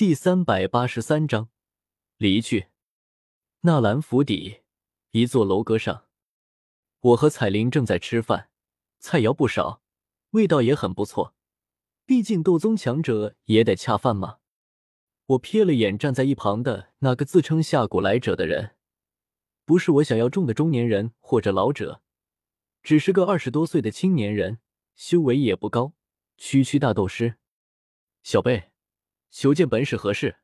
第三百八十三章离去。纳兰府邸一座楼阁上，我和彩铃正在吃饭，菜肴不少，味道也很不错。毕竟斗宗强者也得恰饭嘛。我瞥了眼站在一旁的那个自称下古来者的人，不是我想要中的中年人或者老者，只是个二十多岁的青年人，修为也不高，区区大斗师。小贝。求见本使何事？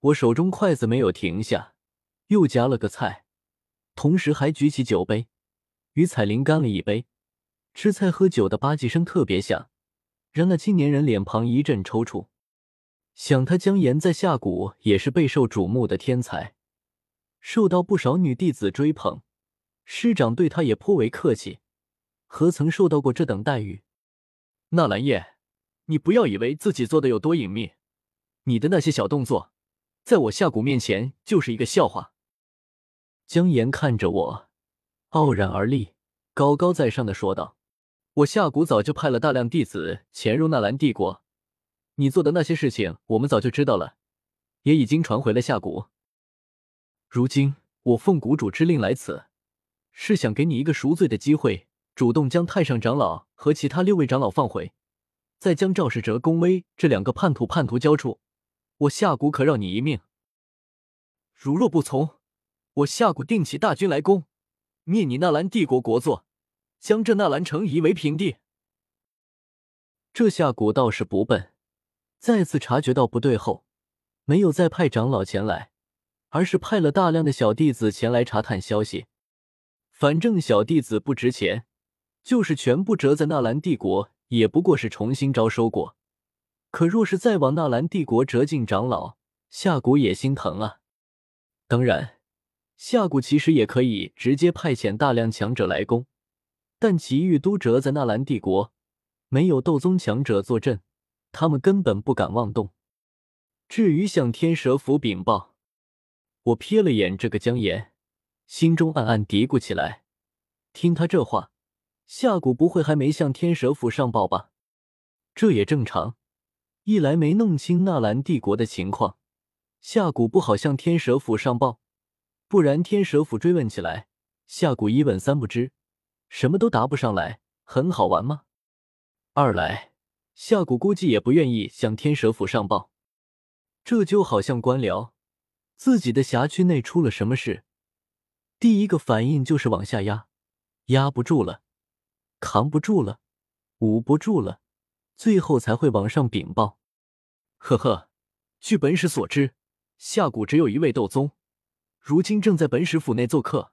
我手中筷子没有停下，又夹了个菜，同时还举起酒杯，与彩铃干了一杯。吃菜喝酒的吧唧声特别响，让那青年人脸庞一阵抽搐。想他江岩在下谷也是备受瞩目的天才，受到不少女弟子追捧，师长对他也颇为客气，何曾受到过这等待遇？纳兰叶。你不要以为自己做的有多隐秘，你的那些小动作，在我夏谷面前就是一个笑话。江岩看着我，傲然而立，高高在上的说道：“我夏谷早就派了大量弟子潜入纳兰帝国，你做的那些事情，我们早就知道了，也已经传回了夏谷。如今我奉谷主之令来此，是想给你一个赎罪的机会，主动将太上长老和其他六位长老放回。”再将赵世哲、宫威这两个叛徒叛徒交出，我夏谷可饶你一命。如若不从，我夏谷定起大军来攻，灭你纳兰帝国国祚，将这纳兰城夷为平地。这夏谷倒是不笨，再次察觉到不对后，没有再派长老前来，而是派了大量的小弟子前来查探消息。反正小弟子不值钱，就是全部折在纳兰帝国。也不过是重新招收过，可若是再往纳兰帝国折进长老，夏谷也心疼啊。当然，夏谷其实也可以直接派遣大量强者来攻，但其余都折在纳兰帝国，没有斗宗强者坐镇，他们根本不敢妄动。至于向天蛇府禀报，我瞥了眼这个江岩，心中暗暗嘀咕起来。听他这话。夏谷不会还没向天蛇府上报吧？这也正常。一来没弄清纳兰帝国的情况，夏谷不好向天蛇府上报；不然天蛇府追问起来，夏谷一问三不知，什么都答不上来，很好玩吗？二来，夏谷估计也不愿意向天蛇府上报。这就好像官僚，自己的辖区内出了什么事，第一个反应就是往下压，压不住了。扛不住了，捂不住了，最后才会往上禀报。呵呵，据本使所知，下谷只有一位斗宗，如今正在本使府内做客。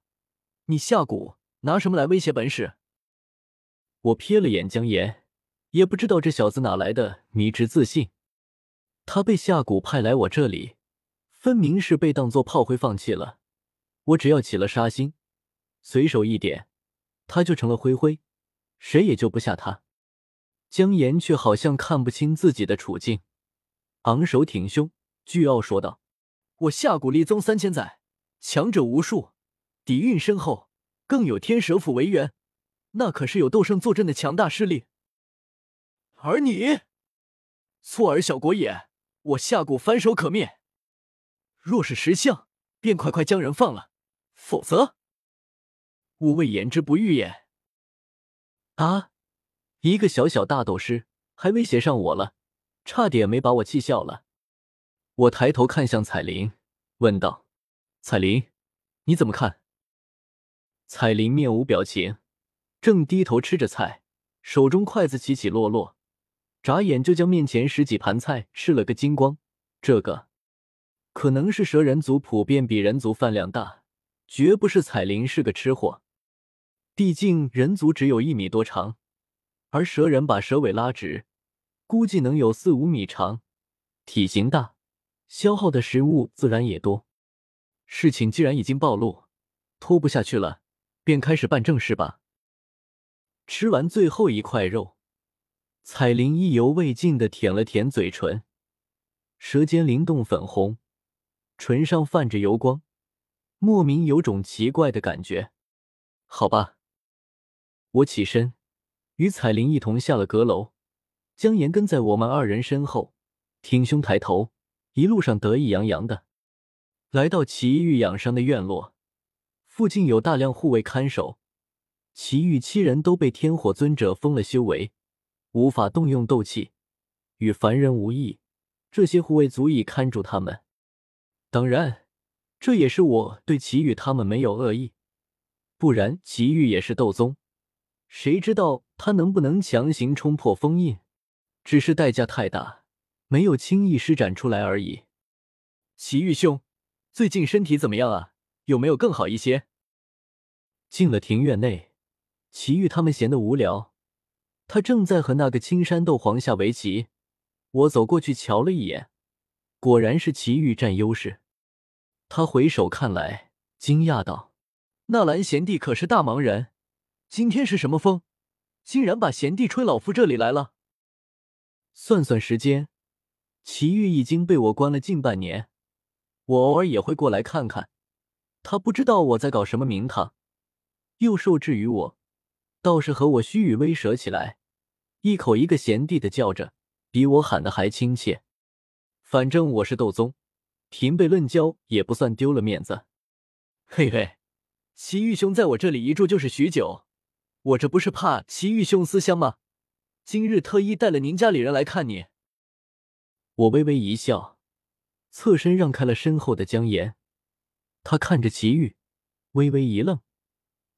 你下谷拿什么来威胁本使？我瞥了眼江岩，也不知道这小子哪来的迷之自信。他被下谷派来我这里，分明是被当做炮灰放弃了。我只要起了杀心，随手一点，他就成了灰灰。谁也救不下他，江岩却好像看不清自己的处境，昂首挺胸，倨傲说道：“我下古立宗三千载，强者无数，底蕴深厚，更有天蛇府为源，那可是有斗圣坐镇的强大势力。而你，错儿小国也，我下古翻手可灭。若是识相，便快快将人放了，否则，吾谓言之不预也。”啊！一个小小大斗师还威胁上我了，差点没把我气笑了。我抬头看向彩铃，问道：“彩铃，你怎么看？”彩铃面无表情，正低头吃着菜，手中筷子起起落落，眨眼就将面前十几盘菜吃了个精光。这个可能是蛇人族普遍比人族饭量大，绝不是彩铃是个吃货。毕竟人族只有一米多长，而蛇人把蛇尾拉直，估计能有四五米长，体型大，消耗的食物自然也多。事情既然已经暴露，拖不下去了，便开始办正事吧。吃完最后一块肉，彩铃意犹未尽的舔了舔嘴唇，舌尖灵动粉红，唇上泛着油光，莫名有种奇怪的感觉。好吧。我起身，与彩铃一同下了阁楼。江岩跟在我们二人身后，挺胸抬头，一路上得意洋洋的。来到祁煜养伤的院落，附近有大量护卫看守，祁煜七人都被天火尊者封了修为，无法动用斗气，与凡人无异。这些护卫足以看住他们。当然，这也是我对祁煜他们没有恶意，不然祁煜也是斗宗，谁知道他能不能强行冲破封印？只是代价太大，没有轻易施展出来而已。祁煜兄，最近身体怎么样啊？有没有更好一些？进了庭院内，祁煜他们闲得无聊，他正在和那个青山斗皇下围棋。我走过去瞧了一眼，果然是祁煜占优势。他回首看来，惊讶道：“纳兰贤弟可是大忙人？今天是什么风，竟然把贤弟吹老夫这里来了？”算算时间，祁煜已经被我关了近半年。我偶尔也会过来看看，他不知道我在搞什么名堂，又受制于我，倒是和我虚与委蛇起来，一口一个贤弟的叫着。比我喊的还亲切，反正我是斗宗，平辈论交也不算丢了面子。嘿嘿，祁玉兄在我这里一住就是许久，我这不是怕祁玉兄思乡吗？今日特意带了您家里人来看你。我微微一笑，侧身让开了身后的江岩。他看着祁玉，微微一愣。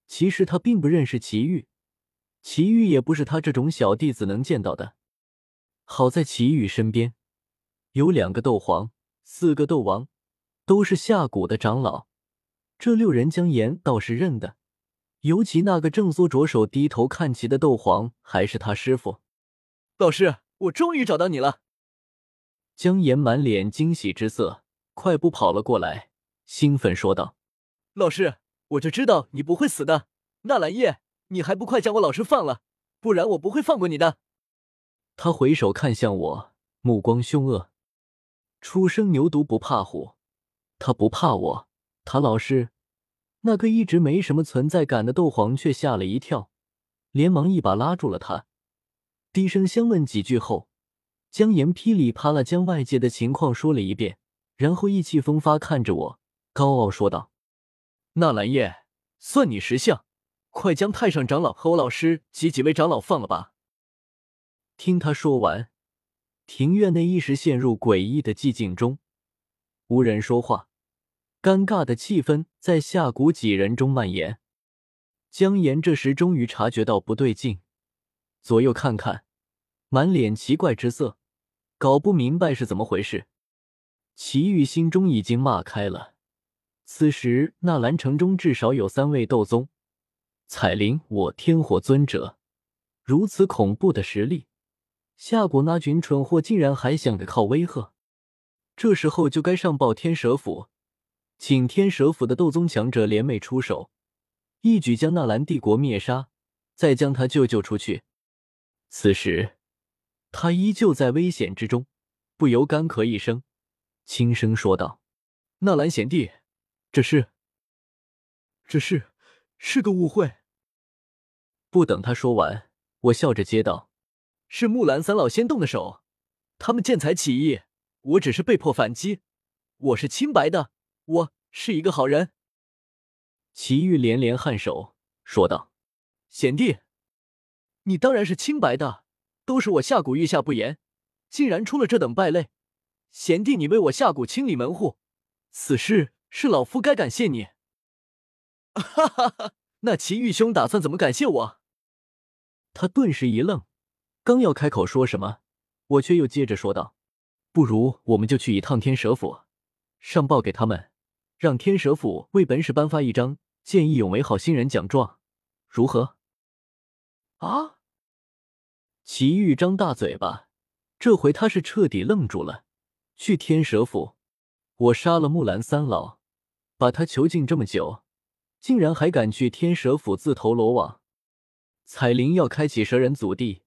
其实他并不认识祁玉，祁玉也不是他这种小弟子能见到的。好在祁煜身边有两个斗皇，四个斗王，都是下蛊的长老。这六人江岩倒是认得，尤其那个正缩着手低头看棋的斗皇，还是他师傅。老师，我终于找到你了！江岩满脸惊喜之色，快步跑了过来，兴奋说道：“老师，我就知道你不会死的。纳兰叶，你还不快将我老师放了，不然我不会放过你的。”他回首看向我，目光凶恶。初生牛犊不怕虎，他不怕我。他老师那个一直没什么存在感的斗皇却吓了一跳，连忙一把拉住了他，低声相问几句后，江岩噼里啪啦将外界的情况说了一遍，然后意气风发看着我，高傲说道：“纳兰叶，算你识相，快将太上长老和我老师及几位长老放了吧。”听他说完，庭院内一时陷入诡异的寂静中，无人说话，尴尬的气氛在下谷几人中蔓延。江岩这时终于察觉到不对劲，左右看看，满脸奇怪之色，搞不明白是怎么回事。祁煜心中已经骂开了，此时纳兰城中至少有三位斗宗，彩铃，我天火尊者，如此恐怖的实力。夏蛊那群蠢货竟然还想着靠威吓，这时候就该上报天蛇府，请天蛇府的斗宗强者联袂出手，一举将纳兰帝国灭杀，再将他救救出去。此时他依旧在危险之中，不由干咳一声，轻声说道：“纳兰贤弟，这是……这是……是个误会。”不等他说完，我笑着接道。是木兰三老先动的手，他们见财起意，我只是被迫反击。我是清白的，我是一个好人。祁煜连连颔首，说道：“贤弟，你当然是清白的，都是我下蛊御下不严，竟然出了这等败类。贤弟，你为我下蛊清理门户，此事是老夫该感谢你。”哈哈哈！那祁煜兄打算怎么感谢我？他顿时一愣。刚要开口说什么，我却又接着说道：“不如我们就去一趟天蛇府，上报给他们，让天蛇府为本使颁发一张见义勇为好心人奖状，如何？”啊！祁煜张大嘴巴，这回他是彻底愣住了。去天蛇府，我杀了木兰三老，把他囚禁这么久，竟然还敢去天蛇府自投罗网？彩铃要开启蛇人祖地。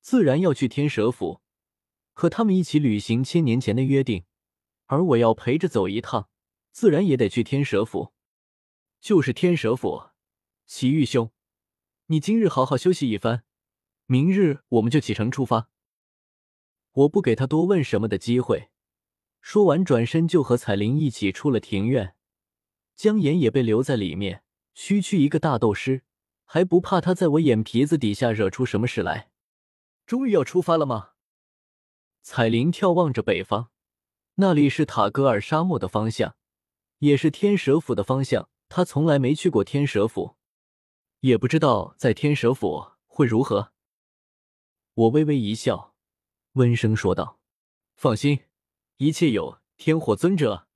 自然要去天蛇府，和他们一起履行千年前的约定，而我要陪着走一趟，自然也得去天蛇府。就是天蛇府，祁玉兄，你今日好好休息一番，明日我们就启程出发。我不给他多问什么的机会。说完，转身就和彩铃一起出了庭院。江岩也被留在里面。区区一个大斗师，还不怕他在我眼皮子底下惹出什么事来？终于要出发了吗？彩铃眺望着北方，那里是塔格尔沙漠的方向，也是天蛇府的方向。他从来没去过天蛇府，也不知道在天蛇府会如何。我微微一笑，温声说道：“放心，一切有天火尊者。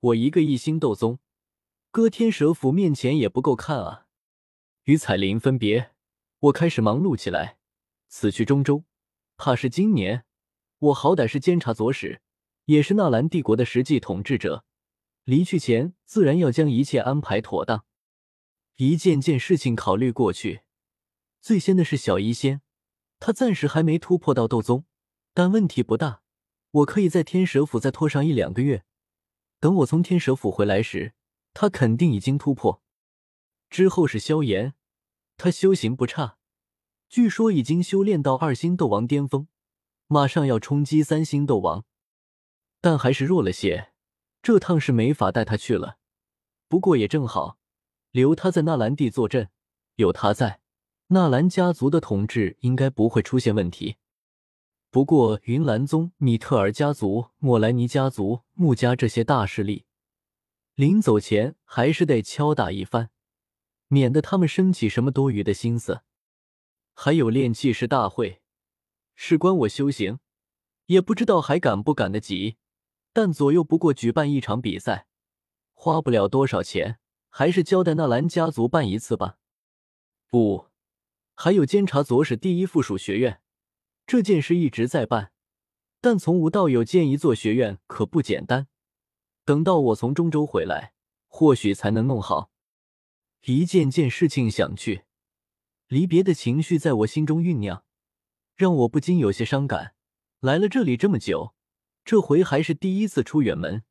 我一个一星斗宗。”搁天蛇府面前也不够看啊！与彩铃分别，我开始忙碌起来。此去中州，怕是今年。我好歹是监察左使，也是纳兰帝国的实际统治者。离去前，自然要将一切安排妥当。一件件事情考虑过去，最先的是小医仙，他暂时还没突破到斗宗，但问题不大。我可以在天蛇府再拖上一两个月，等我从天蛇府回来时。他肯定已经突破，之后是萧炎，他修行不差，据说已经修炼到二星斗王巅峰，马上要冲击三星斗王，但还是弱了些，这趟是没法带他去了。不过也正好，留他在纳兰地坐镇，有他在，纳兰家族的统治应该不会出现问题。不过云岚宗、米特尔家族、莫莱尼家族、穆家这些大势力。临走前还是得敲打一番，免得他们生起什么多余的心思。还有炼气师大会，事关我修行，也不知道还赶不赶得及。但左右不过举办一场比赛，花不了多少钱，还是交代纳兰家族办一次吧。不，还有监察左使第一附属学院，这件事一直在办，但从无到有建一座学院可不简单。等到我从中州回来，或许才能弄好。一件件事情想去，离别的情绪在我心中酝酿，让我不禁有些伤感。来了这里这么久，这回还是第一次出远门。